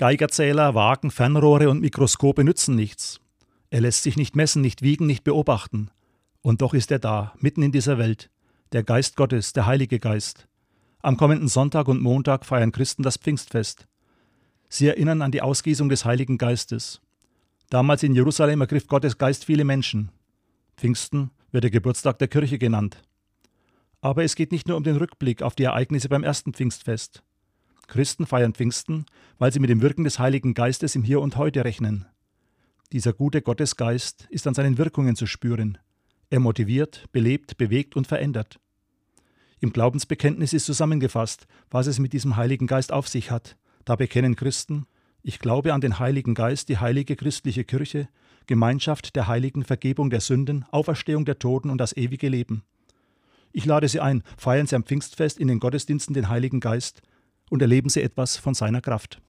Geigerzähler, Wagen, Fernrohre und Mikroskope nützen nichts. Er lässt sich nicht messen, nicht wiegen, nicht beobachten. Und doch ist er da, mitten in dieser Welt, der Geist Gottes, der Heilige Geist. Am kommenden Sonntag und Montag feiern Christen das Pfingstfest. Sie erinnern an die Ausgießung des Heiligen Geistes. Damals in Jerusalem ergriff Gottes Geist viele Menschen. Pfingsten wird der Geburtstag der Kirche genannt. Aber es geht nicht nur um den Rückblick auf die Ereignisse beim ersten Pfingstfest. Christen feiern Pfingsten, weil sie mit dem Wirken des Heiligen Geistes im Hier und Heute rechnen. Dieser gute Gottesgeist ist an seinen Wirkungen zu spüren. Er motiviert, belebt, bewegt und verändert. Im Glaubensbekenntnis ist zusammengefasst, was es mit diesem Heiligen Geist auf sich hat. Da bekennen Christen, ich glaube an den Heiligen Geist, die heilige christliche Kirche, Gemeinschaft der Heiligen, Vergebung der Sünden, Auferstehung der Toten und das ewige Leben. Ich lade Sie ein, feiern Sie am Pfingstfest in den Gottesdiensten den Heiligen Geist und erleben Sie etwas von seiner Kraft.